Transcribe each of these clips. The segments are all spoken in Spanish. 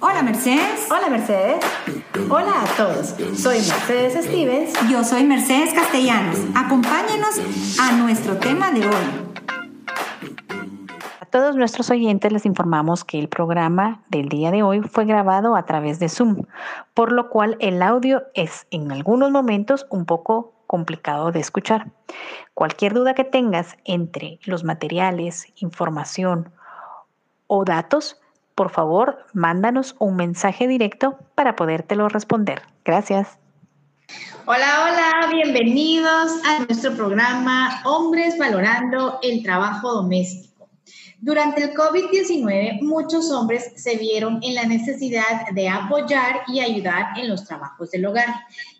Hola Mercedes. Hola Mercedes. Hola a todos. Soy Mercedes Stevens. Yo soy Mercedes Castellanos. Acompáñenos a nuestro tema de hoy. A todos nuestros oyentes les informamos que el programa del día de hoy fue grabado a través de Zoom, por lo cual el audio es en algunos momentos un poco complicado de escuchar. Cualquier duda que tengas entre los materiales, información o datos, por favor, mándanos un mensaje directo para podértelo responder. Gracias. Hola, hola, bienvenidos a nuestro programa Hombres Valorando el Trabajo Doméstico. Durante el COVID-19, muchos hombres se vieron en la necesidad de apoyar y ayudar en los trabajos del hogar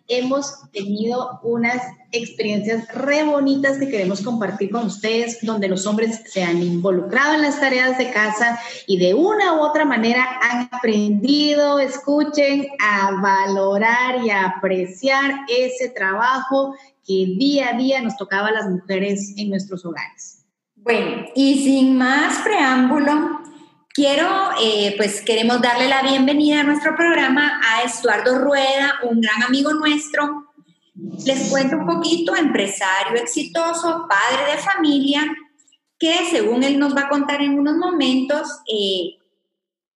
hemos tenido unas experiencias re bonitas que queremos compartir con ustedes, donde los hombres se han involucrado en las tareas de casa y de una u otra manera han aprendido, escuchen, a valorar y a apreciar ese trabajo que día a día nos tocaba a las mujeres en nuestros hogares. Bueno, y sin más preámbulo, Quiero, eh, pues queremos darle la bienvenida a nuestro programa a Estuardo Rueda, un gran amigo nuestro. Les cuento un poquito, empresario exitoso, padre de familia, que según él nos va a contar en unos momentos, eh,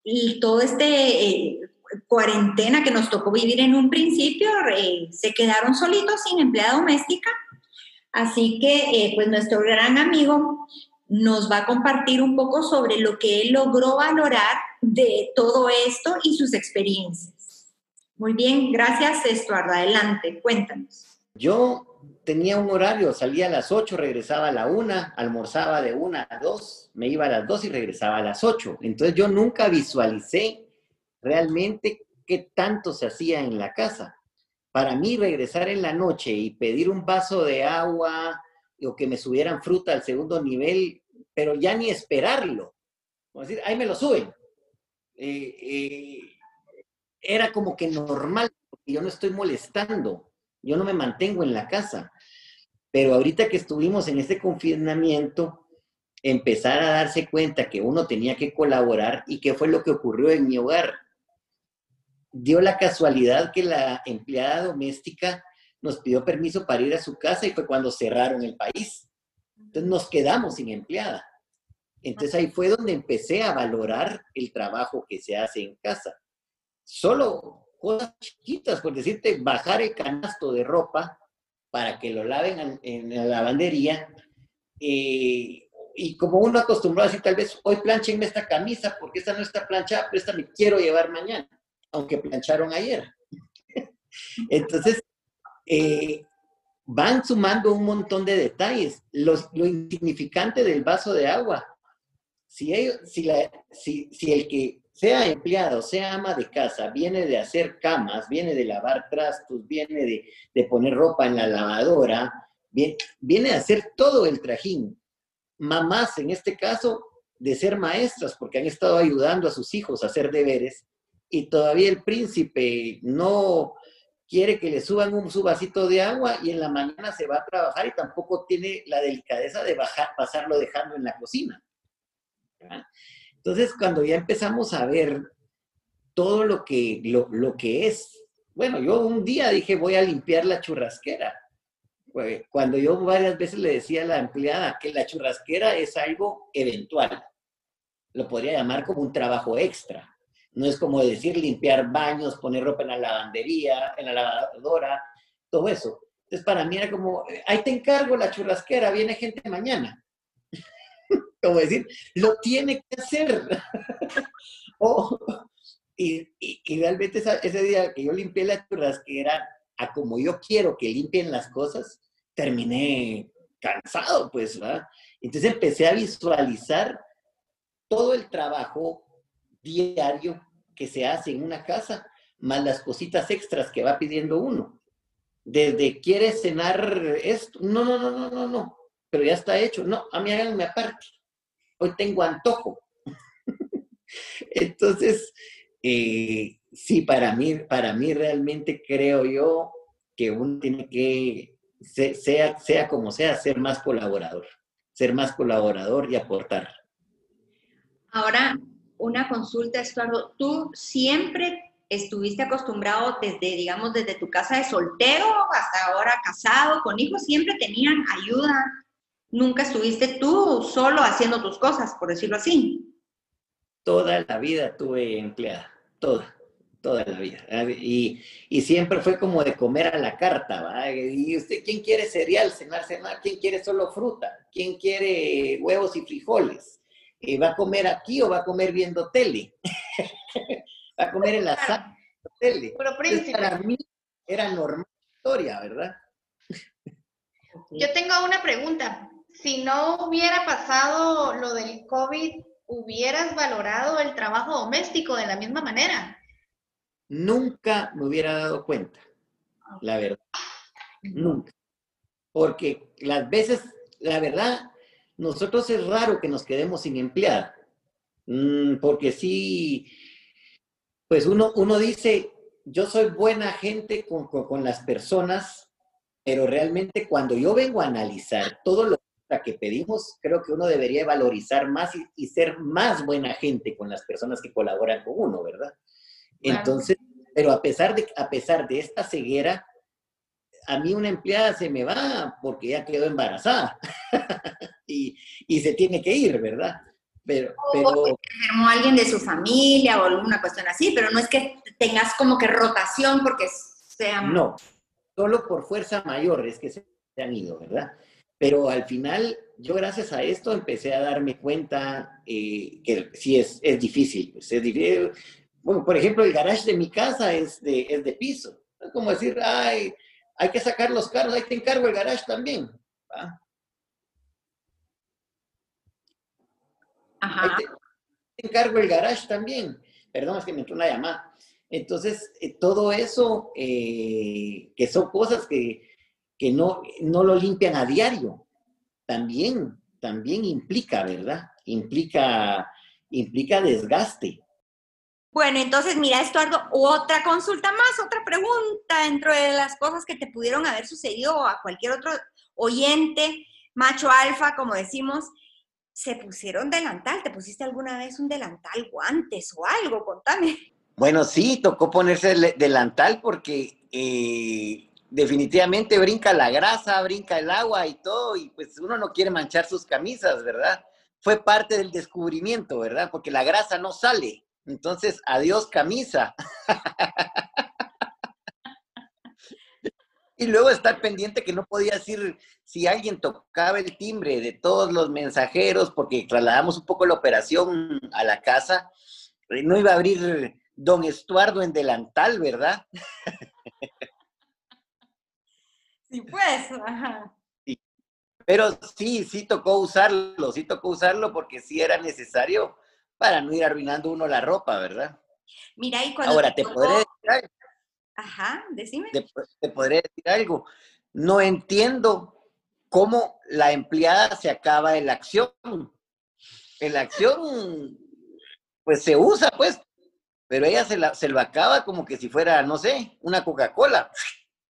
y todo este eh, cuarentena que nos tocó vivir en un principio, se quedaron solitos sin empleada doméstica. Así que, pues nuestro gran amigo nos va a compartir un poco sobre lo que él logró valorar de todo esto y sus experiencias. Muy bien, gracias Estuardo. Adelante, cuéntanos. Yo tenía un horario, salía a las 8, regresaba a la 1, almorzaba de 1 a 2, me iba a las 2 y regresaba a las 8. Entonces yo nunca visualicé realmente qué tanto se hacía en la casa. Para mí regresar en la noche y pedir un vaso de agua, o que me subieran fruta al segundo nivel, pero ya ni esperarlo. Como decir, ahí me lo suben. Eh, eh, era como que normal, porque yo no estoy molestando, yo no me mantengo en la casa. Pero ahorita que estuvimos en este confinamiento, empezar a darse cuenta que uno tenía que colaborar y qué fue lo que ocurrió en mi hogar. Dio la casualidad que la empleada doméstica nos pidió permiso para ir a su casa y fue cuando cerraron el país. Entonces nos quedamos sin empleada. Entonces ahí fue donde empecé a valorar el trabajo que se hace en casa. Solo cosas chiquitas, por decirte, bajar el canasto de ropa para que lo laven en la lavandería. Eh, y como uno acostumbrado a decir, tal vez hoy planchenme esta camisa porque esta no está planchada, pero esta me quiero llevar mañana, aunque plancharon ayer. Entonces, eh, van sumando un montón de detalles. lo insignificante del vaso de agua. Si, el que sea empleado, sea ama de casa, viene de hacer camas, viene de lavar trastos, viene de, poner ropa en la lavadora, viene, viene a hacer todo el trajín. Mamás, en este caso, de ser maestras, porque han estado ayudando a sus hijos a hacer deberes, y todavía el príncipe no, quiere que le suban un su vasito de agua y en la mañana se va a trabajar y tampoco tiene la delicadeza de bajar, pasarlo dejando en la cocina. Entonces, cuando ya empezamos a ver todo lo que, lo, lo que es, bueno, yo un día dije, voy a limpiar la churrasquera. Cuando yo varias veces le decía a la empleada que la churrasquera es algo eventual, lo podría llamar como un trabajo extra no es como decir limpiar baños, poner ropa en la lavandería, en la lavadora, todo eso. Entonces, para mí era como, ahí te encargo la churrasquera, viene gente mañana. como decir, lo tiene que hacer. y, realmente ese día que yo limpié la churrasquera, a como yo quiero que limpien las cosas, terminé cansado, pues, ¿verdad? Entonces empecé a visualizar todo el trabajo diario que se hace en una casa, más las cositas extras que va pidiendo uno. Desde quieres cenar esto, no, no, no, no, no, no, pero ya está hecho. No, a mí háganme aparte. Hoy tengo antojo. Entonces, eh, sí, para mí, para mí realmente creo yo que uno tiene que, sea, sea como sea, ser más colaborador, ser más colaborador y aportar. Ahora, una consulta, Estuardo. ¿Tú siempre estuviste acostumbrado desde, digamos, desde tu casa de soltero hasta ahora casado, con hijos, siempre tenían ayuda? ¿Nunca estuviste tú solo haciendo tus cosas, por decirlo así? Toda la vida tuve empleada, toda toda la vida. Y, y, siempre fue como de comer a la carta, ¿va? ¿Y usted quién quiere cereal, cenar, cenar? ¿Quién quiere solo fruta? ¿Quién quiere huevos y frijoles? ¿Va a comer aquí o va a comer viendo tele? va a comer en la sala de tele. Pero para mí era normal historia, ¿verdad? Yo tengo una pregunta. Si no hubiera pasado lo del COVID, ¿hubieras valorado el trabajo doméstico de la misma manera? nunca me hubiera dado cuenta, la verdad. Nunca. Porque las veces, la verdad, nosotros es raro que nos quedemos sin empleada. Mm, porque sí, pues uno, uno dice, yo soy buena gente con, las personas, pero realmente cuando yo vengo a analizar todo lo que pedimos, creo que uno debería valorizar más y ser más buena gente con las personas que colaboran con uno, ¿verdad? Entonces, pero a pesar, de, a pesar de esta ceguera, a mí una empleada se me va porque ya quedó embarazada y, y, se tiene que ir, ¿verdad? Pero, pero... O enfermó alguien de su familia o alguna cuestión así, pero no es que tengas como que rotación porque sea... No, solo por fuerza mayor es que se han ido, ¿verdad? Pero al final, yo gracias a esto empecé a darme cuenta eh, que sí es, es difícil, pues es difícil bueno, por ejemplo, el garage de mi casa es de, es de piso. Es como decir, ay, hay que sacar los carros, ahí te encargo el garage también. Ajá. te, encargo el garage también. Perdón, es que me entró una llamada. Entonces, eh, todo eso, eh, que son cosas que, que no, no lo limpian a diario, también, también implica, ¿verdad? Implica, implica desgaste. Bueno, entonces mira, Estuardo, otra consulta más, otra pregunta dentro de las cosas que te pudieron haber sucedido a cualquier otro oyente, macho alfa, como decimos, se pusieron delantal. ¿Te pusiste alguna vez un delantal, guantes o algo? Contame. Bueno, sí, tocó ponerse el delantal porque eh, definitivamente brinca la grasa, brinca el agua y todo, y pues uno no quiere manchar sus camisas, ¿verdad? Fue parte del descubrimiento, ¿verdad? Porque la grasa no sale entonces, adiós camisa. y luego estar pendiente que no podía decir si alguien tocaba el timbre de todos los mensajeros, porque trasladamos un poco la operación a la casa, eh, no iba a abrir don Estuardo en delantal, ¿verdad? Sí, pues. Pero sí, sí tocó usarlo, sí tocó usarlo porque sí era necesario para no ir arruinando uno la ropa, ¿verdad? Mira, y cuando... Ahora, te, podré decir algo. Ajá, decime. Te, podré decir algo. No entiendo cómo la empleada se acaba en la acción. En la acción, pues se usa, pues, pero ella se, la, se lo acaba como que si fuera, no sé, una Coca-Cola.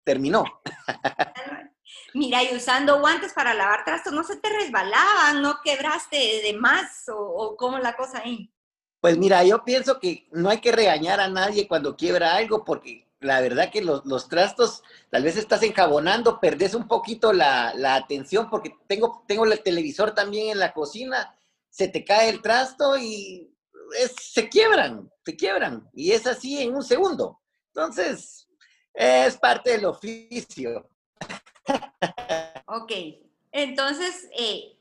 Terminó. Mira, y usando guantes para lavar trastos, ¿no se te resbalaban? ¿No quebraste de más? ¿O, cómo la cosa ahí? Pues mira, yo pienso que no hay que regañar a nadie cuando quiebra algo, porque la verdad que los, trastos, tal vez estás enjabonando, perdés un poquito la, atención, porque tengo, tengo el televisor también en la cocina, se te cae el trasto y se quiebran, se quiebran. Y es así en un segundo. Entonces, es parte del oficio. ok, entonces eh,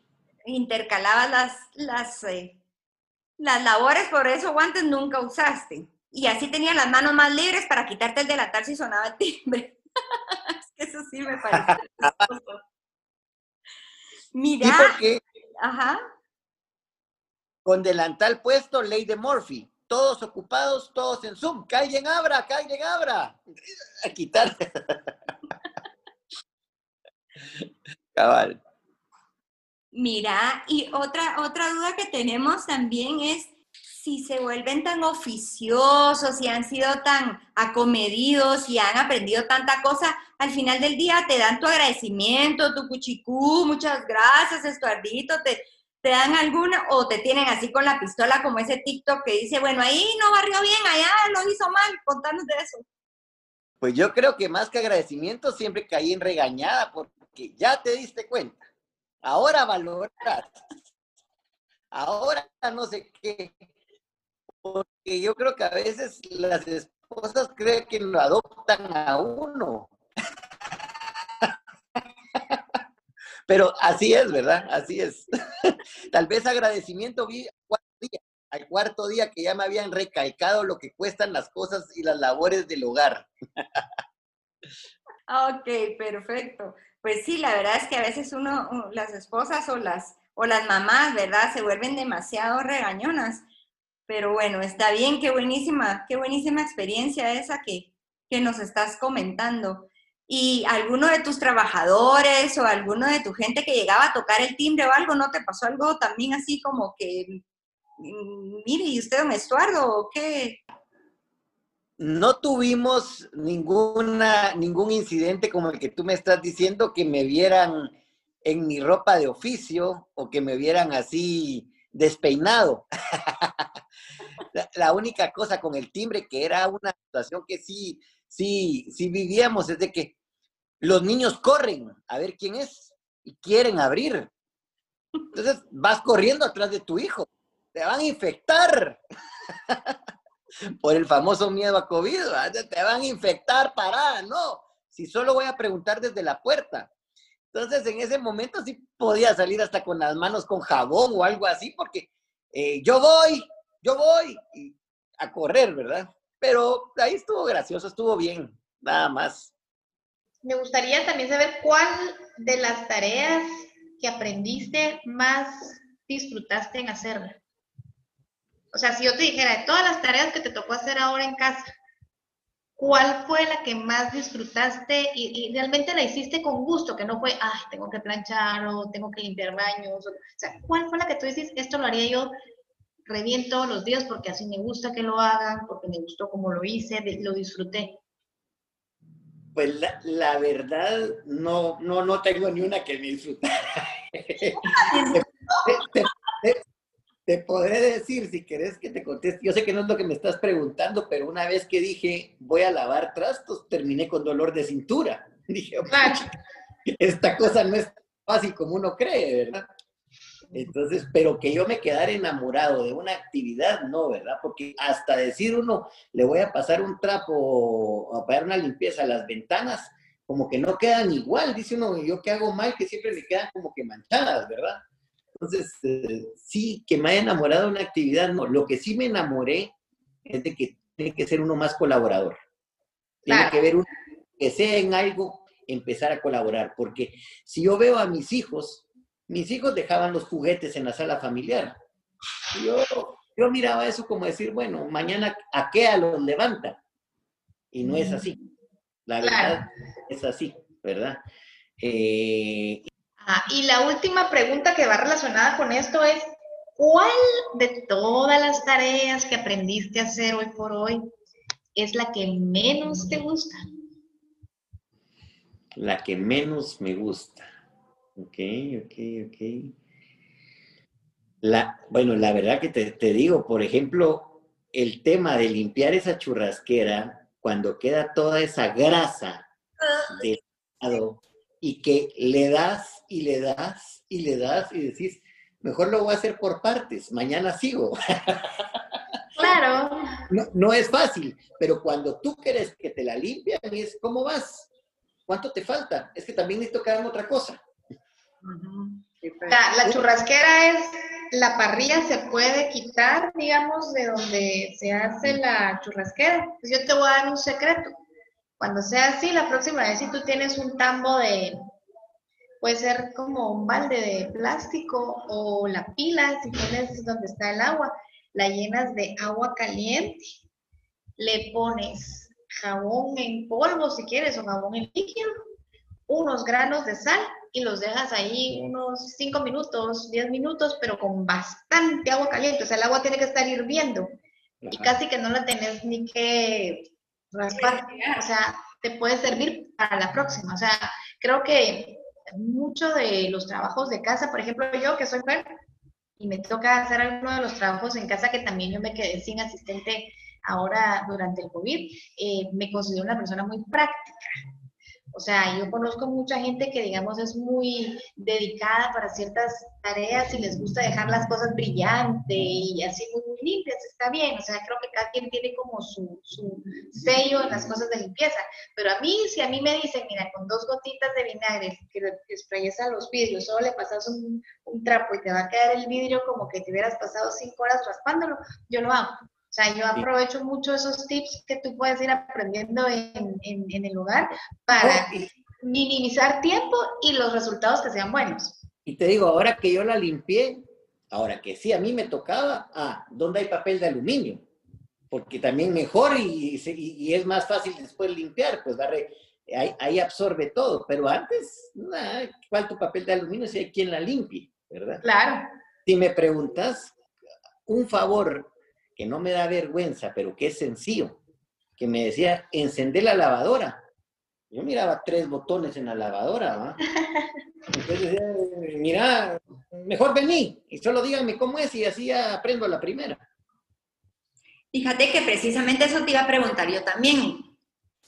intercalabas las, las, eh, las labores, por eso guantes nunca usaste. Y así tenía las manos más libres para quitarte el delantal si sonaba el timbre. es que eso sí me parece. Mira. Ajá. Con delantal puesto, ley de Murphy. Todos ocupados, todos en Zoom. Que alguien abra, que alguien abra. A quitarte. Cabal. Mira, y otra, otra duda que tenemos también es si se vuelven tan oficiosos, y han sido tan acomedidos y han aprendido tanta cosa, al final del día te dan tu agradecimiento, tu cuchicú, muchas gracias, Estuardito, te, te dan alguna o te tienen así con la pistola como ese TikTok que dice, bueno, ahí no barrió bien, allá lo hizo mal, contanos de eso. Pues yo creo que más que agradecimiento siempre caí en regañada porque ya te diste cuenta. Ahora valoras. Ahora no sé qué. Porque yo creo que a veces las esposas creen que lo adoptan a uno. Pero así es, ¿verdad? Así es. Tal vez agradecimiento vi al cuarto día que ya me habían recalcado lo que cuestan las cosas y las labores del hogar. Ok, perfecto. Pues sí, la verdad es que a veces uno, las esposas o las, o las mamás, ¿verdad? Se vuelven demasiado regañonas. Pero bueno, está bien, qué buenísima, qué buenísima experiencia esa que, que nos estás comentando y alguno de tus trabajadores o alguno de tu gente que llegaba a tocar el timbre o algo, ¿no te pasó algo también así como que, mm, mire, ¿y usted un Estuardo o qué? No tuvimos ninguna, ningún incidente como el que tú me estás diciendo, que me vieran en mi ropa de oficio o que me vieran así despeinado. la, única cosa con el timbre que era una situación que sí sí, sí vivíamos es de que los niños corren a ver quién es y quieren abrir. Entonces vas corriendo atrás de tu hijo, te van a infectar por el famoso miedo a COVID, te van a infectar, para, no, si solo voy a preguntar desde la puerta. Entonces en ese momento sí podía salir hasta con las manos con jabón o algo así, porque eh, yo voy, yo voy a correr, ¿verdad? pero ahí estuvo gracioso, estuvo bien, nada más. Me gustaría también saber cuál de las tareas que aprendiste más disfrutaste en hacerla. O sea, si yo te dijera de todas las tareas que te tocó hacer ahora en casa, ¿cuál fue la que más disfrutaste y, realmente la hiciste con gusto? Que no fue, ay, tengo que planchar o tengo que limpiar baños. O, sea, ¿cuál fue la que tú dices, esto lo haría yo reviento todos los días porque así me gusta que lo hagan, porque me gustó como lo hice, lo disfruté. Pues la, verdad, no, no, no tengo ni una que me disfrutara. te, podré decir, si querés que te conteste, yo sé que no es lo que me estás preguntando, pero una vez que dije voy a lavar trastos, terminé con dolor de cintura. Dije, esta cosa no es fácil como uno cree, ¿verdad? Entonces, pero que yo me quedara enamorado de una actividad, no, ¿verdad? Porque hasta decir uno, le voy a pasar un trapo a pagar una limpieza a las ventanas, como que no quedan igual, dice uno, yo que hago mal, que siempre me quedan como que manchadas, ¿verdad? Entonces, eh, sí, que me haya enamorado de una actividad, no. Lo que sí me enamoré es de que tiene que ser uno más colaborador. Tiene que ver uno que sea en algo, empezar a colaborar. Porque si yo veo a mis hijos, mis hijos dejaban los juguetes en la sala familiar. Yo, yo miraba eso como decir, bueno, mañana a qué a los levanta. Y no es así. La verdad es así, ¿verdad? Eh, ah, y la última pregunta que va relacionada con esto es, ¿cuál de todas las tareas que aprendiste a hacer hoy por hoy es la que menos te gusta? La que menos me gusta. Ok, ok, ok. La, bueno, la verdad que te, digo, por ejemplo, el tema de limpiar esa churrasquera, cuando queda toda esa grasa de lado y que le das y le das y le das y decís, mejor lo voy a hacer por partes, mañana sigo. Claro. No, no es fácil, pero cuando tú quieres que te la limpian, es, ¿cómo vas? ¿Cuánto te falta? Es que también necesito que hagan otra cosa. La, churrasquera es, la parrilla se puede quitar, digamos, de donde se hace la churrasquera. Pues yo te voy a dar un secreto. Cuando sea así, la próxima vez si tú tienes un tambo de, puede ser como un balde de plástico o la pila, si tienes donde está el agua, la llenas de agua caliente, le pones jabón en polvo si quieres o jabón en líquido, unos granos de sal y los dejas ahí unos 5 minutos, 10 minutos, pero con bastante agua caliente. O sea, el agua tiene que estar hirviendo y casi que no la tenés ni que raspar. O sea, te puede servir para la próxima. O sea, creo que mucho de los trabajos de casa, por ejemplo, yo que soy mujer, y me toca hacer alguno de los trabajos en casa que también yo me quedé sin asistente ahora durante el COVID, eh, me considero una persona muy práctica. O sea, yo conozco mucha gente que, digamos, es muy dedicada para ciertas tareas y les gusta dejar las cosas brillantes y así muy, limpias. Está bien, o sea, creo que cada quien tiene como su, su sello en las cosas de limpieza. Pero a mí, si a mí me dicen, mira, con dos gotitas de vinagre que sprayes a los vidrios, solo le pasas un, un trapo y te va a quedar el vidrio como que te hubieras pasado cinco horas raspándolo, yo lo hago. O sea, yo aprovecho mucho esos tips que tú puedes ir aprendiendo en, en, el hogar para minimizar tiempo y los resultados que sean buenos. Y te digo, ahora que yo la limpié, ahora que sí, a mí me tocaba, ah, ¿dónde hay papel de aluminio? Porque también mejor y, y, es más fácil después limpiar, pues darle, ahí, ahí absorbe todo. Pero antes, ¿cuál tu papel de aluminio si hay quien la limpie, verdad? Claro. Si me preguntas, un favor que no me da vergüenza, pero que es sencillo, que me decía, encender la lavadora. Yo miraba tres botones en la lavadora, ¿va? Entonces decía, mira, mejor vení y solo díganme cómo es y así ya aprendo la primera. Fíjate que precisamente eso te iba a preguntar yo también.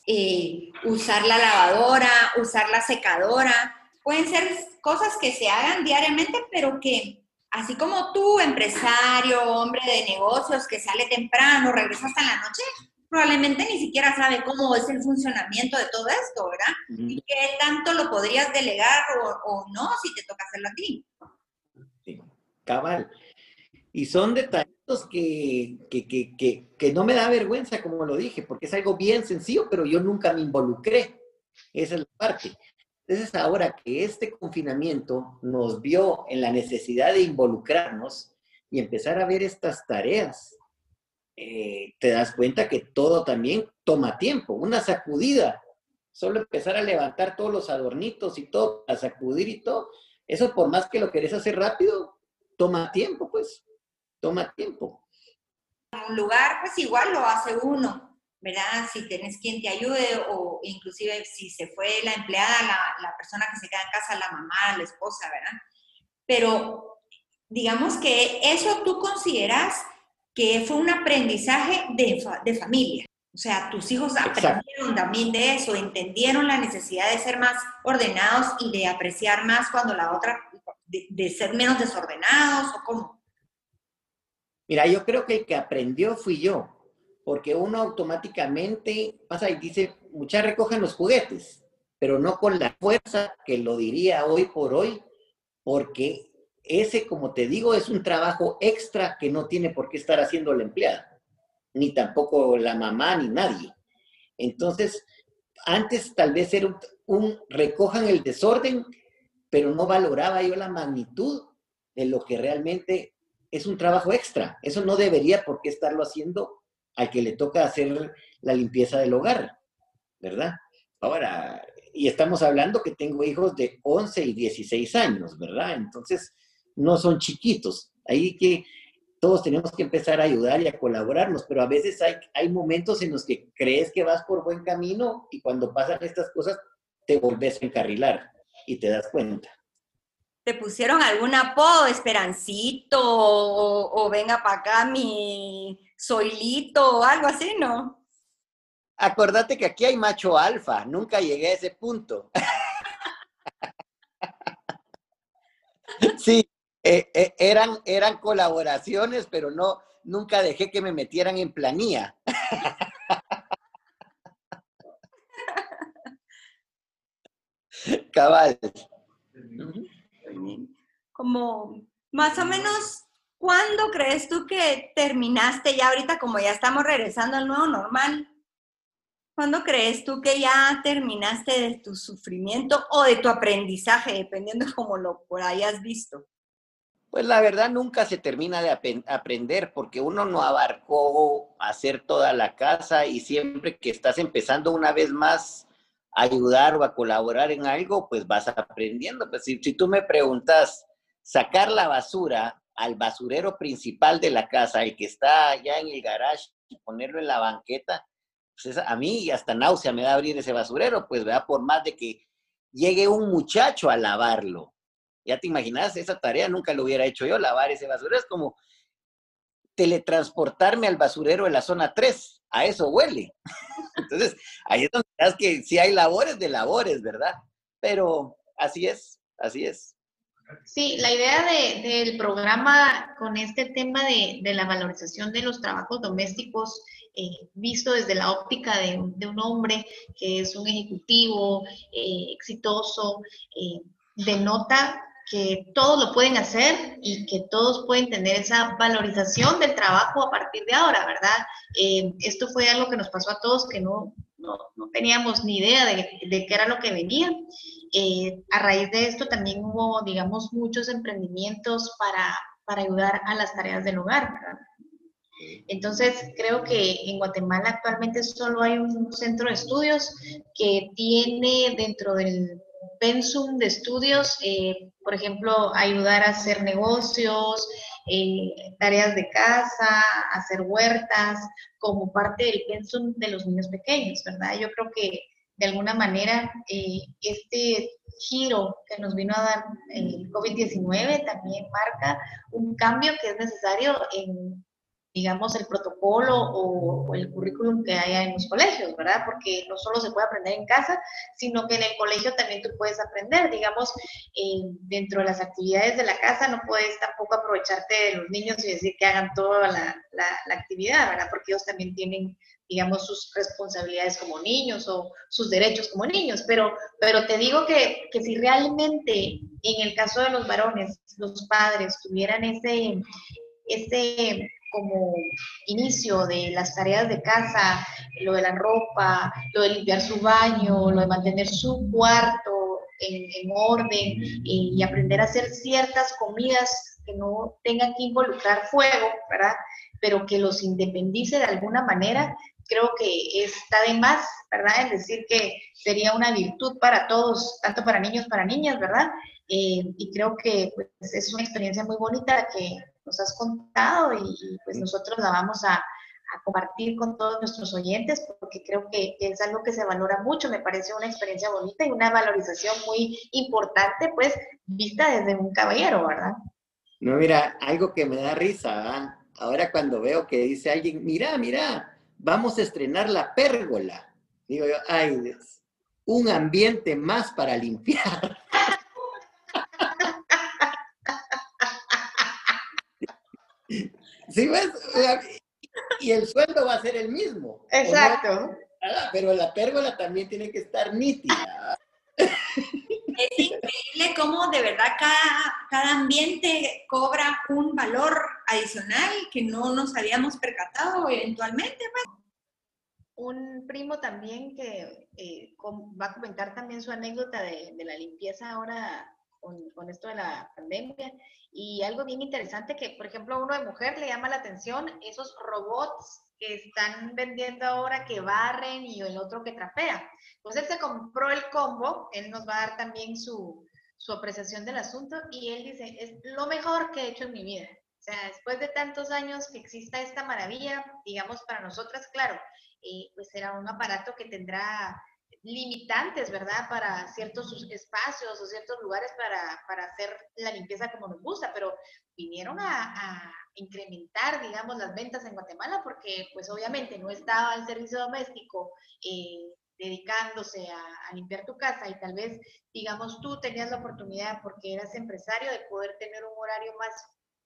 Eh, usar la lavadora, usar la secadora, pueden ser cosas que se hagan diariamente, pero que así como tú, empresario, hombre de negocios que sale temprano, regresa hasta la noche, probablemente ni siquiera sabe cómo es el funcionamiento de todo esto, ¿verdad? Y qué tanto lo podrías delegar o, no si te toca hacerlo a ti. Sí, cabal. Y son detallitos que, que, que, que, no me da vergüenza, como lo dije, porque es algo bien sencillo, pero yo nunca me involucré. Esa es la parte. Entonces, ahora que este confinamiento nos vio en la necesidad de involucrarnos y empezar a ver estas tareas, eh, te das cuenta que todo también toma tiempo. Una sacudida, solo empezar a levantar todos los adornitos y todo, a sacudir y todo, eso por más que lo querés hacer rápido, toma tiempo, pues, toma tiempo. En un lugar, pues igual lo hace uno ¿verdad? Si tienes quien te ayude o inclusive si se fue la empleada, la, persona que se queda en casa, la mamá, la esposa, ¿verdad? Pero digamos que eso tú consideras que fue un aprendizaje de, de familia. O sea, tus hijos aprendieron también de eso, entendieron la necesidad de ser más ordenados y de apreciar más cuando la otra, de, de ser menos desordenados o cómo. Mira, yo creo que el que aprendió fui yo, porque uno automáticamente pasa y dice, muchas recogen los juguetes, pero no con la fuerza que lo diría hoy por hoy, porque ese, como te digo, es un trabajo extra que no tiene por qué estar haciendo la empleada, ni tampoco la mamá, ni nadie. Entonces, antes tal vez era un recojan el desorden, pero no valoraba yo la magnitud de lo que realmente es un trabajo extra. Eso no debería por qué estarlo haciendo al que le toca hacer la limpieza del hogar, ¿verdad? Ahora, y estamos hablando que tengo hijos de 11 y 16 años, ¿verdad? Entonces, no son chiquitos. Ahí que todos tenemos que empezar a ayudar y a colaborarnos, pero a veces hay, hay momentos en los que crees que vas por buen camino y cuando pasan estas cosas te volvés a encarrilar y te das cuenta. ¿Te pusieron algún apodo, Esperancito, o, o venga para acá mi, Soilito o algo así, ¿no? Acordate que aquí hay macho alfa, nunca llegué a ese punto. sí, eh, eh, eran, eran colaboraciones, pero no, nunca dejé que me metieran en planilla. Cabal. Como más o menos ¿Cuándo crees tú que terminaste ya ahorita, como ya estamos regresando al nuevo normal? ¿Cuándo crees tú que ya terminaste de tu sufrimiento o de tu aprendizaje, dependiendo de cómo lo por ahí has visto? Pues la verdad nunca se termina de aprender porque uno no abarcó hacer toda la casa y siempre que estás empezando una vez más a ayudar o a colaborar en algo, pues vas aprendiendo. Pues si tú me preguntas, sacar la basura al basurero principal de la casa, el que está allá en el garage, y ponerlo en la banqueta, pues a mí hasta náusea me da abrir ese basurero, pues vea, por más de que llegue un muchacho a lavarlo, Ya te imaginas, esa tarea nunca lo hubiera hecho yo, lavar ese basurero. Es como teletransportarme al basurero de la zona 3. A eso huele. Entonces, ahí es donde das que si hay labores de labores, ¿verdad? Pero así es, así es. Sí, la idea del programa con este tema de, la valorización de los trabajos domésticos, eh, visto desde la óptica de, un hombre que es un ejecutivo eh, exitoso, eh, denota que todos lo pueden hacer y que todos pueden tener esa valorización del trabajo a partir de ahora, ¿verdad? esto fue algo que nos pasó a todos que no, no, teníamos ni idea de, de, qué era lo que venía. Eh, a raíz de esto también hubo, digamos, muchos emprendimientos para, para ayudar a las tareas del hogar, ¿verdad? Entonces, creo que en Guatemala actualmente solo hay un centro de estudios que tiene dentro del pensum de estudios, eh, por ejemplo, ayudar a hacer negocios, eh, tareas de casa, hacer huertas, como parte del pensum de los niños pequeños, ¿verdad? Yo creo que de alguna manera eh, este giro que nos vino a dar el COVID-19 también marca un cambio que es necesario en digamos, el protocolo o, el currículum que haya en los colegios, ¿verdad? Porque no solo se puede aprender en casa, sino que en el colegio también tú puedes aprender, digamos, dentro de las actividades de la casa no puedes tampoco aprovecharte de los niños y decir que hagan toda la, la, actividad, ¿verdad? Porque ellos también tienen digamos, sus responsabilidades como niños o sus derechos como niños, pero, pero te digo que, que si realmente en el caso de los varones, los padres tuvieran ese, ese como inicio de las tareas de casa, lo de la ropa, lo de limpiar su baño, lo de mantener su cuarto en, orden y, aprender a hacer ciertas comidas que no tengan que involucrar fuego, ¿verdad? Pero que los independice de alguna manera, creo que está de más, ¿verdad? Es decir, que sería una virtud para todos, tanto para niños, para niñas, ¿verdad? Eh, y creo que pues, es una experiencia muy bonita que nos has contado y, pues nosotros la vamos a, compartir con todos nuestros oyentes porque creo que es algo que se valora mucho, me parece una experiencia bonita y una valorización muy importante, pues vista desde un caballero, ¿verdad? No, mira, algo que me da risa, ahora cuando veo que dice alguien, mira, mira, vamos a estrenar la pérgola. Digo yo, ay, un ambiente más para limpiar. ¿Sí ves? Y el sueldo va a ser el mismo. Exacto. Pero la pérgola también tiene que estar nítida. Es increíble cómo de verdad cada, cada ambiente cobra un valor adicional que no nos habíamos percatado eventualmente. Pues. Un primo también que eh, va a comentar también su anécdota de, de la limpieza ahora con, con, esto de la pandemia. Y algo bien interesante que, por ejemplo, a uno de mujer le llama la atención esos robots que están vendiendo ahora que barren y el otro que trapea. Pues él se compró el combo, él nos va a dar también su, su apreciación del asunto y él dice, es lo mejor que he hecho en mi vida. O sea, después de tantos años que exista esta maravilla, digamos, para nosotras, claro, eh, pues será un aparato que tendrá limitantes, ¿verdad? Para ciertos espacios o ciertos lugares para, para hacer la limpieza como nos gusta, pero vinieron a, incrementar, digamos, las ventas en Guatemala porque, pues obviamente, no estaba el servicio doméstico eh, dedicándose a, a, limpiar tu casa y tal vez, digamos, tú tenías la oportunidad porque eras empresario de poder tener un horario más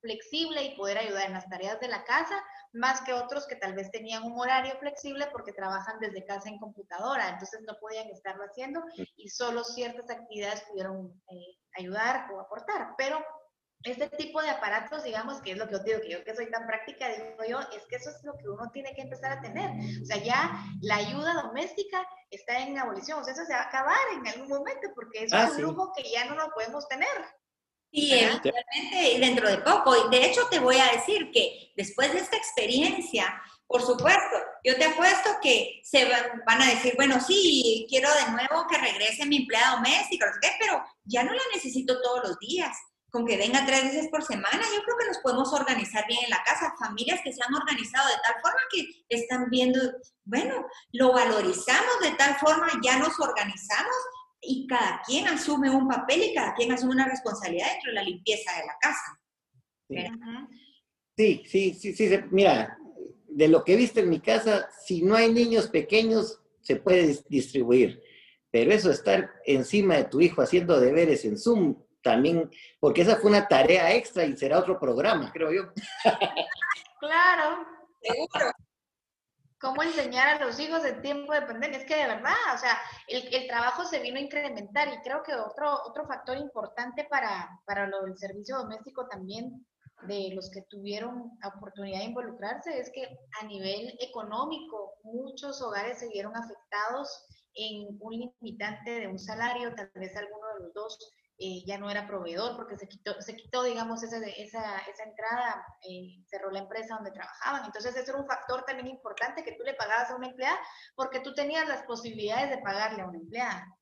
flexible y poder ayudar en las tareas de la casa, más que otros que tal vez tenían un horario flexible porque trabajan desde casa en computadora, entonces no podían estarlo haciendo y solo ciertas actividades pudieron eh, ayudar o aportar. Pero este tipo de aparatos, digamos, que es lo que yo digo, que yo que soy tan práctica, digo yo, es que eso es lo que uno tiene que empezar a tener. O sea, ya la ayuda doméstica está en abolición, o sea, eso se va a acabar en algún momento porque es ah, un lujo que ya no lo podemos tener. Sí, evidentemente dentro de poco. Y de hecho te voy a decir que después de esta experiencia, por supuesto, yo te apuesto que se van, a decir, bueno, sí, quiero de nuevo que regrese mi empleada doméstica, pero ya no la necesito todos los días. Con que venga tres veces por semana, yo creo que nos podemos organizar bien en la casa. Familias que se han organizado de tal forma que están viendo, bueno, lo valorizamos de tal forma, ya nos organizamos y cada quien asume un papel y cada quien asume una responsabilidad dentro de la limpieza de la casa. Sí, sí, sí, sí, mira, de lo que he visto en mi casa, si no hay niños pequeños, se puede distribuir. Pero eso, estar encima de tu hijo haciendo deberes en Zoom, también, porque esa fue una tarea extra y será otro programa, creo yo. Claro. Seguro. ¿Cómo enseñar a los hijos en tiempo de pandemia? Es que de verdad, o sea, el, el, trabajo se vino a incrementar y creo que otro, otro factor importante para, para lo del servicio doméstico también de los que tuvieron oportunidad de involucrarse es que a nivel económico muchos hogares se vieron afectados en un limitante de un salario, tal vez alguno de los dos eh, ya no era proveedor porque se quitó, se quitó digamos, esa, esa, esa entrada, eh, cerró la empresa donde trabajaban. Entonces, ese era un factor también importante que tú le pagabas a una empleada porque tú tenías las posibilidades de pagarle a una empleada.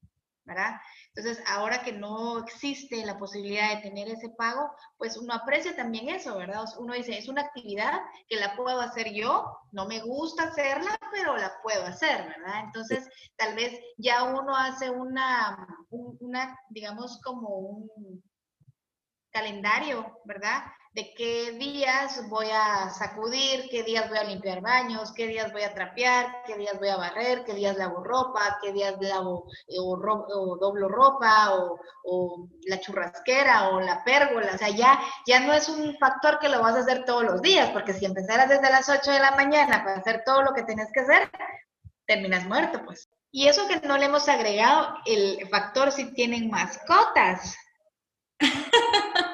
¿Verdad? Entonces, ahora que no existe la posibilidad de tener ese pago, pues uno aprecia también eso, ¿verdad? Uno dice, es una actividad que la puedo hacer yo, no me gusta hacerla, pero la puedo hacer, ¿verdad? Entonces, tal vez ya uno hace una, una digamos, como un calendario, ¿verdad? De qué días voy a sacudir, qué días voy a limpiar baños, qué días voy a trapear, qué días voy a barrer, qué días lavo ropa, qué días lavo eh, o, doblo ropa o, la churrasquera o la pérgola. O sea, ya, ya no es un factor que lo vas a hacer todos los días, porque si empezaras desde las 8 de la mañana para hacer todo lo que tienes que hacer, terminas muerto, pues. Y eso que no le hemos agregado el factor si tienen mascotas.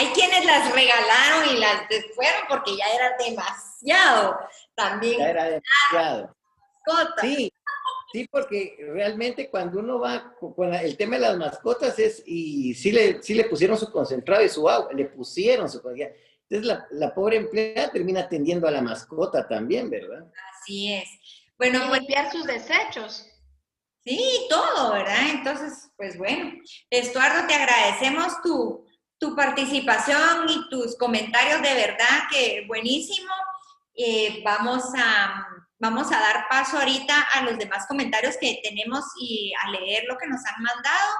Hay quienes las regalaron y las fueron porque ya era demasiado. También. Ya era demasiado. Sí, sí, porque realmente cuando uno va con el tema de las mascotas es, y sí le, sí le pusieron su concentrado y su agua, le pusieron su concentrado. Entonces la, la, pobre empleada termina atendiendo a la mascota también, ¿verdad? Así es. Bueno, y limpiar sus desechos. Sí, todo, ¿verdad? Entonces, pues bueno, Estuardo, te agradecemos tu, tu participación y tus comentarios de verdad que buenísimo. Eh, vamos, a, vamos a dar paso ahorita a los demás comentarios que tenemos y a leer lo que nos han mandado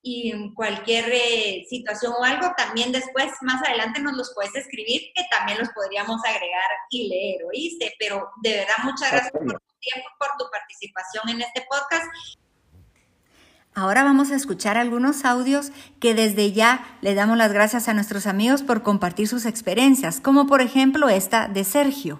y cualquier eh, situación o algo, también después, más adelante nos los puedes escribir, que también los podríamos agregar y leer, ¿oíste? Pero de verdad, muchas gracias por tu tiempo, por tu participación en este podcast. Ahora vamos a escuchar algunos audios que desde ya le damos las gracias a nuestros amigos por compartir sus experiencias, como por ejemplo esta de Sergio.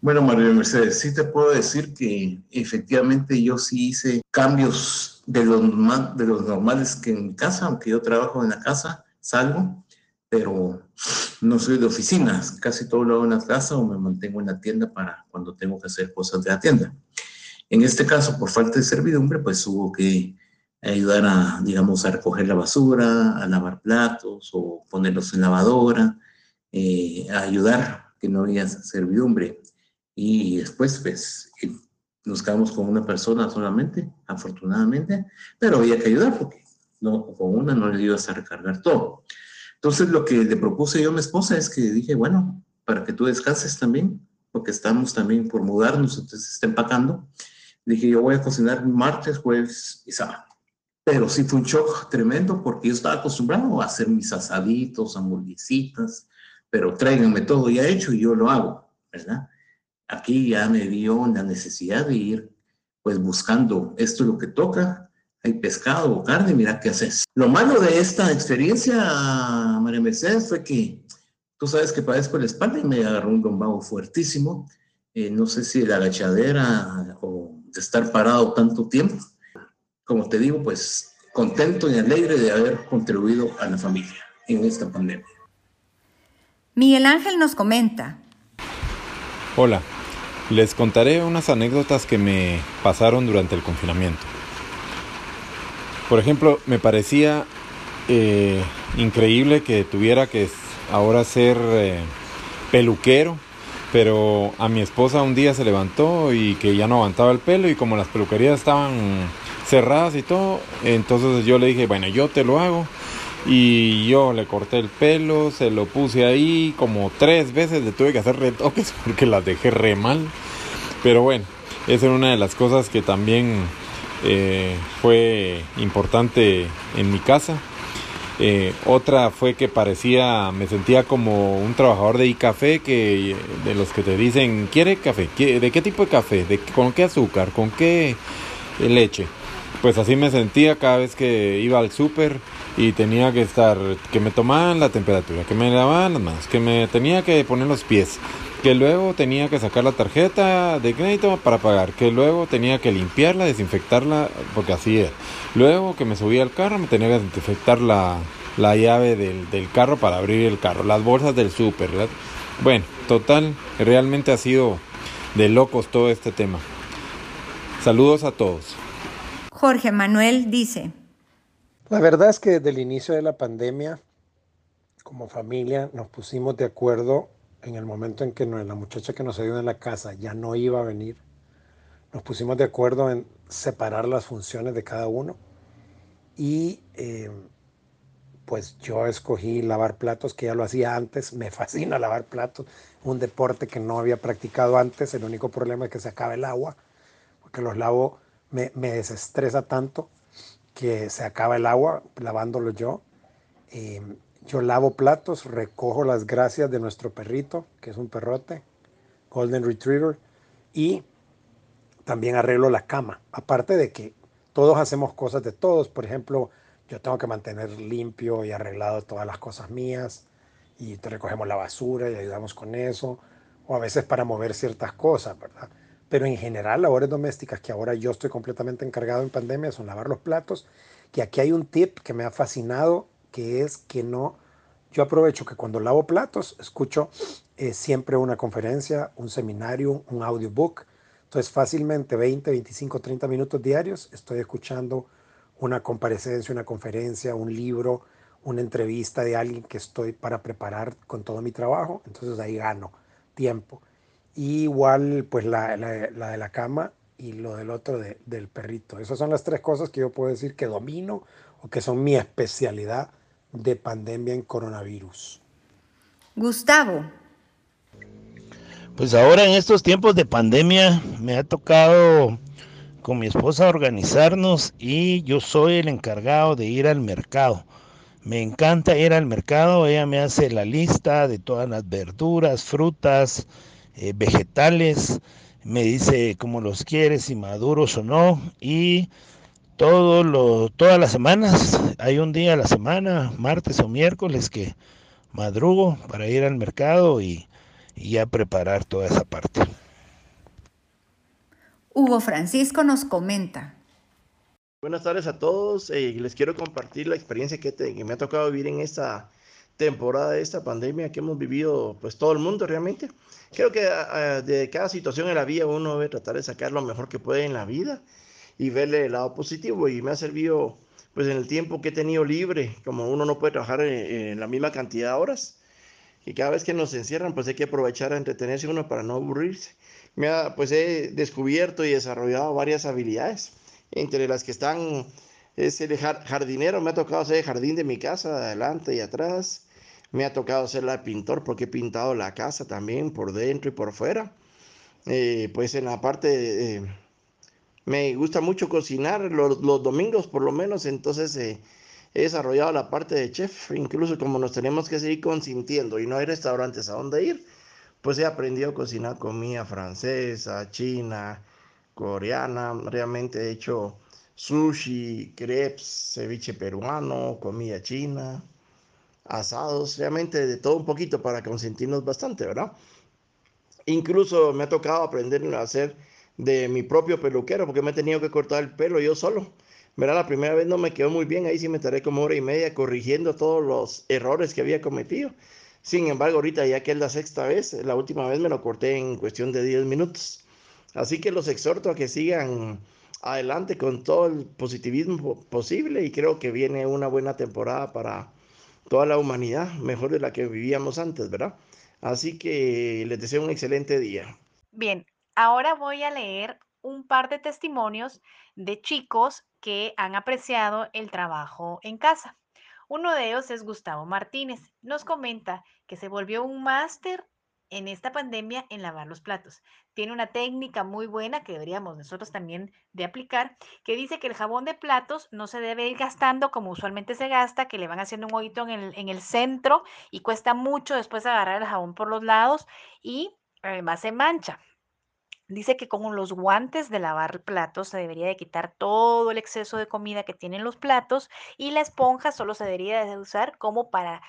Bueno, María Mercedes, sí te puedo decir que efectivamente yo sí hice cambios de los, de los normales que en mi casa, aunque yo trabajo en la casa, salgo, pero no soy de oficinas, casi todo lo hago en la casa o me mantengo en la tienda para cuando tengo que hacer cosas de la tienda. En este caso, por falta de servidumbre, pues hubo que ayudar a, digamos, a recoger la basura, a lavar platos o ponerlos en lavadora, eh, a ayudar que no había servidumbre. Y después, pues, nos quedamos con una persona solamente, afortunadamente, pero había que ayudar porque no, con una no le ibas a recargar todo. Entonces, lo que le propuse yo a mi esposa es que dije, bueno, para que tú descanses también, porque estamos también por mudarnos, entonces está empacando. Dije, yo voy a cocinar martes, jueves y sábado. Pero sí fue un shock tremendo porque yo estaba acostumbrado a hacer mis asaditos, hamburguesitas, pero tráiganme todo ya hecho y yo lo hago, ¿verdad? Aquí ya me dio la necesidad de ir pues buscando esto es lo que toca, hay pescado o carne, mira qué haces. Lo malo de esta experiencia, María Mercedes, fue que tú sabes que padezco la espalda y me agarró un lumbago fuertísimo. Eh, no sé si de la agachadera o de estar parado tanto tiempo como te digo, pues contento y alegre de haber contribuido a la familia en esta pandemia. Miguel Ángel nos comenta. Hola, les contaré unas anécdotas que me pasaron durante el confinamiento. Por ejemplo, me parecía eh, increíble que tuviera que ahora ser eh, peluquero, pero a mi esposa un día se levantó y que ya no aguantaba el pelo y como las peluquerías estaban cerradas y todo. Entonces yo le dije, bueno, yo te lo hago. Y yo le corté el pelo, se lo puse ahí como tres veces, le tuve que hacer retoques porque las dejé re mal. Pero bueno, esa era una de las cosas que también eh, fue importante en mi casa. Eh, otra fue que parecía, me sentía como un trabajador de café que de los que te dicen, ¿quiere café? ¿De qué tipo de café? ¿De, ¿Con qué azúcar? ¿Con qué leche? Pues así me sentía cada vez que iba al súper y tenía que estar, que me tomaban la temperatura, que me lavaban las manos, que me tenía que poner los pies, que luego tenía que sacar la tarjeta de crédito para pagar, que luego tenía que limpiarla, desinfectarla, porque así era. Luego que me subía al carro me tenía que desinfectar la, la llave del, del, carro para abrir el carro, las bolsas del súper. Bueno, total, realmente ha sido de locos todo este tema. Saludos a todos. Jorge Manuel dice, la verdad es que desde el inicio de la pandemia, como familia, nos pusimos de acuerdo en el momento en que la muchacha que nos ayuda en la casa ya no iba a venir. Nos pusimos de acuerdo en separar las funciones de cada uno y eh, pues yo escogí lavar platos, que ya lo hacía antes, me fascina lavar platos, un deporte que no había practicado antes, el único problema es que se acaba el agua, porque los lavo me, me desestresa tanto que se acaba el agua lavándolo yo. yo lavo platos, recojo las gracias de nuestro perrito, que es un perrote, Golden Retriever, y también arreglo la cama. Aparte de que todos hacemos cosas de todos, por ejemplo, yo tengo que mantener limpio y arreglado todas las cosas mías, y te recogemos la basura y ayudamos con eso, o a veces para mover ciertas cosas, ¿verdad? Pero en general labores domésticas que ahora yo estoy completamente encargado en pandemia son lavar los platos, que aquí hay un tip que me ha fascinado, que es que no, yo aprovecho que cuando lavo platos escucho eh, siempre una conferencia, un seminario, un audiobook, entonces fácilmente 20, 25, 30 minutos diarios estoy escuchando una comparecencia, una conferencia, un libro, una entrevista de alguien que estoy para preparar con todo mi trabajo, entonces ahí gano tiempo igual pues la, de la cama y lo del otro del perrito. Esas son las tres cosas que yo puedo decir que domino o que son mi especialidad de pandemia en coronavirus. Gustavo. Pues ahora en estos tiempos de pandemia me ha tocado con mi esposa organizarnos y yo soy el encargado de ir al mercado. Me encanta ir al mercado, ella me hace la lista de todas las verduras, frutas, eh, vegetales, me dice cómo los quiere, si maduros o no, y todo lo, todas las semanas, hay un día a la semana, martes o miércoles, que madrugo para ir al mercado y, y ya preparar toda esa parte. Hugo Francisco nos comenta. Buenas tardes a todos. Eh, les quiero compartir la experiencia que, que, me ha tocado vivir en esta temporada de esta pandemia que hemos vivido, pues todo el mundo realmente. Creo que ah, ah, de cada situación en la vida uno debe tratar de sacar lo mejor que puede en la vida y verle el lado positivo. Y me ha servido, pues en el tiempo que he tenido libre, como uno no puede trabajar en, la misma cantidad de horas, y cada vez que nos encierran, pues hay que aprovechar a entretenerse uno para no aburrirse. Me ha, pues he descubierto y desarrollado varias habilidades, entre las que están es el jardinero, me ha tocado hacer el jardín de mi casa, adelante y atrás me ha tocado ser la pintor porque he pintado la casa también por dentro y por fuera. Eh, pues en la parte, eh, me gusta mucho cocinar los, domingos por lo menos, entonces eh, he desarrollado la parte de chef, incluso como nos tenemos que seguir consintiendo y no hay restaurantes a donde ir, pues he aprendido a cocinar comida francesa, china, coreana, realmente he hecho sushi, crepes, ceviche peruano, comida china asados, realmente de todo un poquito para consentirnos bastante, ¿verdad? Incluso me ha tocado aprender a hacer de mi propio peluquero porque me he tenido que cortar el pelo yo solo. ¿Verdad? La primera vez no me quedó muy bien, ahí sí me tardé como hora y media corrigiendo todos los errores que había cometido. Sin embargo, ahorita ya que es la sexta vez, la última vez me lo corté en cuestión de 10 minutos. Así que los exhorto a que sigan adelante con todo el positivismo posible y creo que viene una buena temporada para toda la humanidad, mejor de la que vivíamos antes, ¿verdad? Así que les deseo un excelente día. Bien, ahora voy a leer un par de testimonios de chicos que han apreciado el trabajo en casa. Uno de ellos es Gustavo Martínez. Nos comenta que se volvió un máster en esta pandemia en lavar los platos. Tiene una técnica muy buena que deberíamos nosotros también de aplicar, que dice que el jabón de platos no se debe ir gastando como usualmente se gasta, que le van haciendo un hoyito en el, en el centro y cuesta mucho después agarrar el jabón por los lados y además se mancha. Dice que con los guantes de lavar platos se debería de quitar todo el exceso de comida que tienen los platos y la esponja solo se debería de usar como para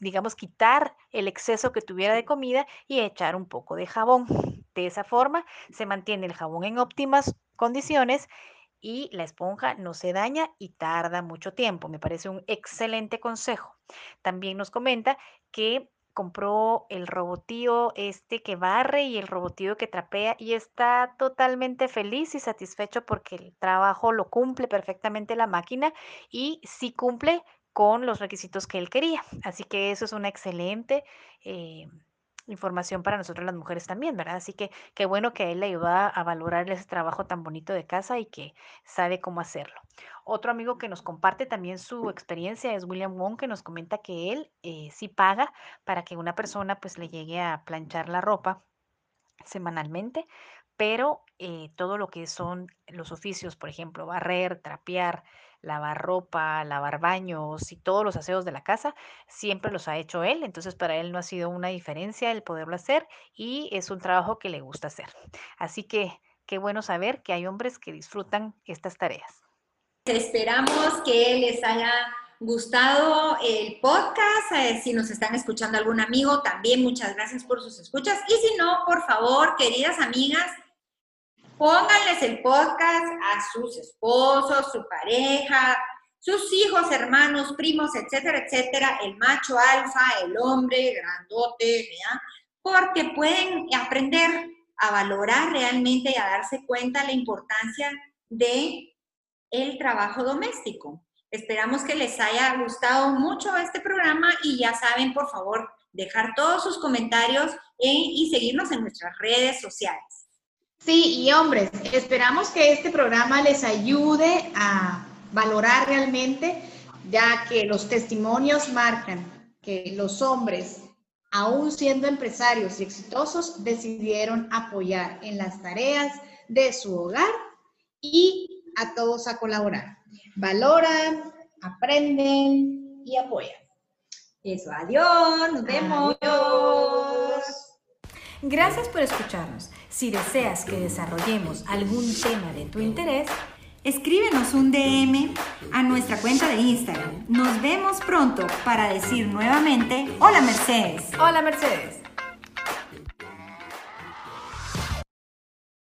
digamos, quitar el exceso que tuviera de comida y echar un poco de jabón. De esa forma se mantiene el jabón en óptimas condiciones y la esponja no se daña y tarda mucho tiempo. Me parece un excelente consejo. También nos comenta que compró el robotío este que barre y el robotío que trapea y está totalmente feliz y satisfecho porque el trabajo lo cumple perfectamente la máquina y si cumple con los requisitos que él quería. Así que eso es una excelente eh, información para nosotros las mujeres también, ¿verdad? Así que qué bueno que él le ayudó a, valorar ese trabajo tan bonito de casa y que sabe cómo hacerlo. Otro amigo que nos comparte también su experiencia es William Wong, que nos comenta que él eh, sí paga para que una persona pues le llegue a planchar la ropa semanalmente, pero eh, todo lo que son los oficios, por ejemplo, barrer, trapear, lavar ropa, lavar baños y todos los aseos de la casa, siempre los ha hecho él, entonces para él no ha sido una diferencia el poderlo hacer y es un trabajo que le gusta hacer. Así que qué bueno saber que hay hombres que disfrutan estas tareas. Esperamos que les haya gustado el podcast. Eh, si nos están escuchando algún amigo, también muchas gracias por sus escuchas. Y si no, por favor, queridas amigas, Pónganles el podcast a sus esposos, su pareja, sus hijos, hermanos, primos, etcétera, etcétera, el macho alfa, el hombre grandote, ¿verdad? porque pueden aprender a valorar realmente y a darse cuenta la importancia de el trabajo doméstico. Esperamos que les haya gustado mucho este programa y ya saben, por favor, dejar todos sus comentarios y seguirnos en nuestras redes sociales. Sí, y hombres, esperamos que este programa les ayude a valorar realmente, ya que los testimonios marcan que los hombres, aún siendo empresarios y exitosos, decidieron apoyar en las tareas de su hogar y a todos a colaborar. Valoran, aprenden y apoyan. Eso, adiós, nos vemos. Gracias por escucharnos. Si deseas que desarrollemos algún tema de tu interés, escríbenos un DM a nuestra cuenta de Instagram. Nos vemos pronto para decir nuevamente, hola Mercedes. Hola Mercedes.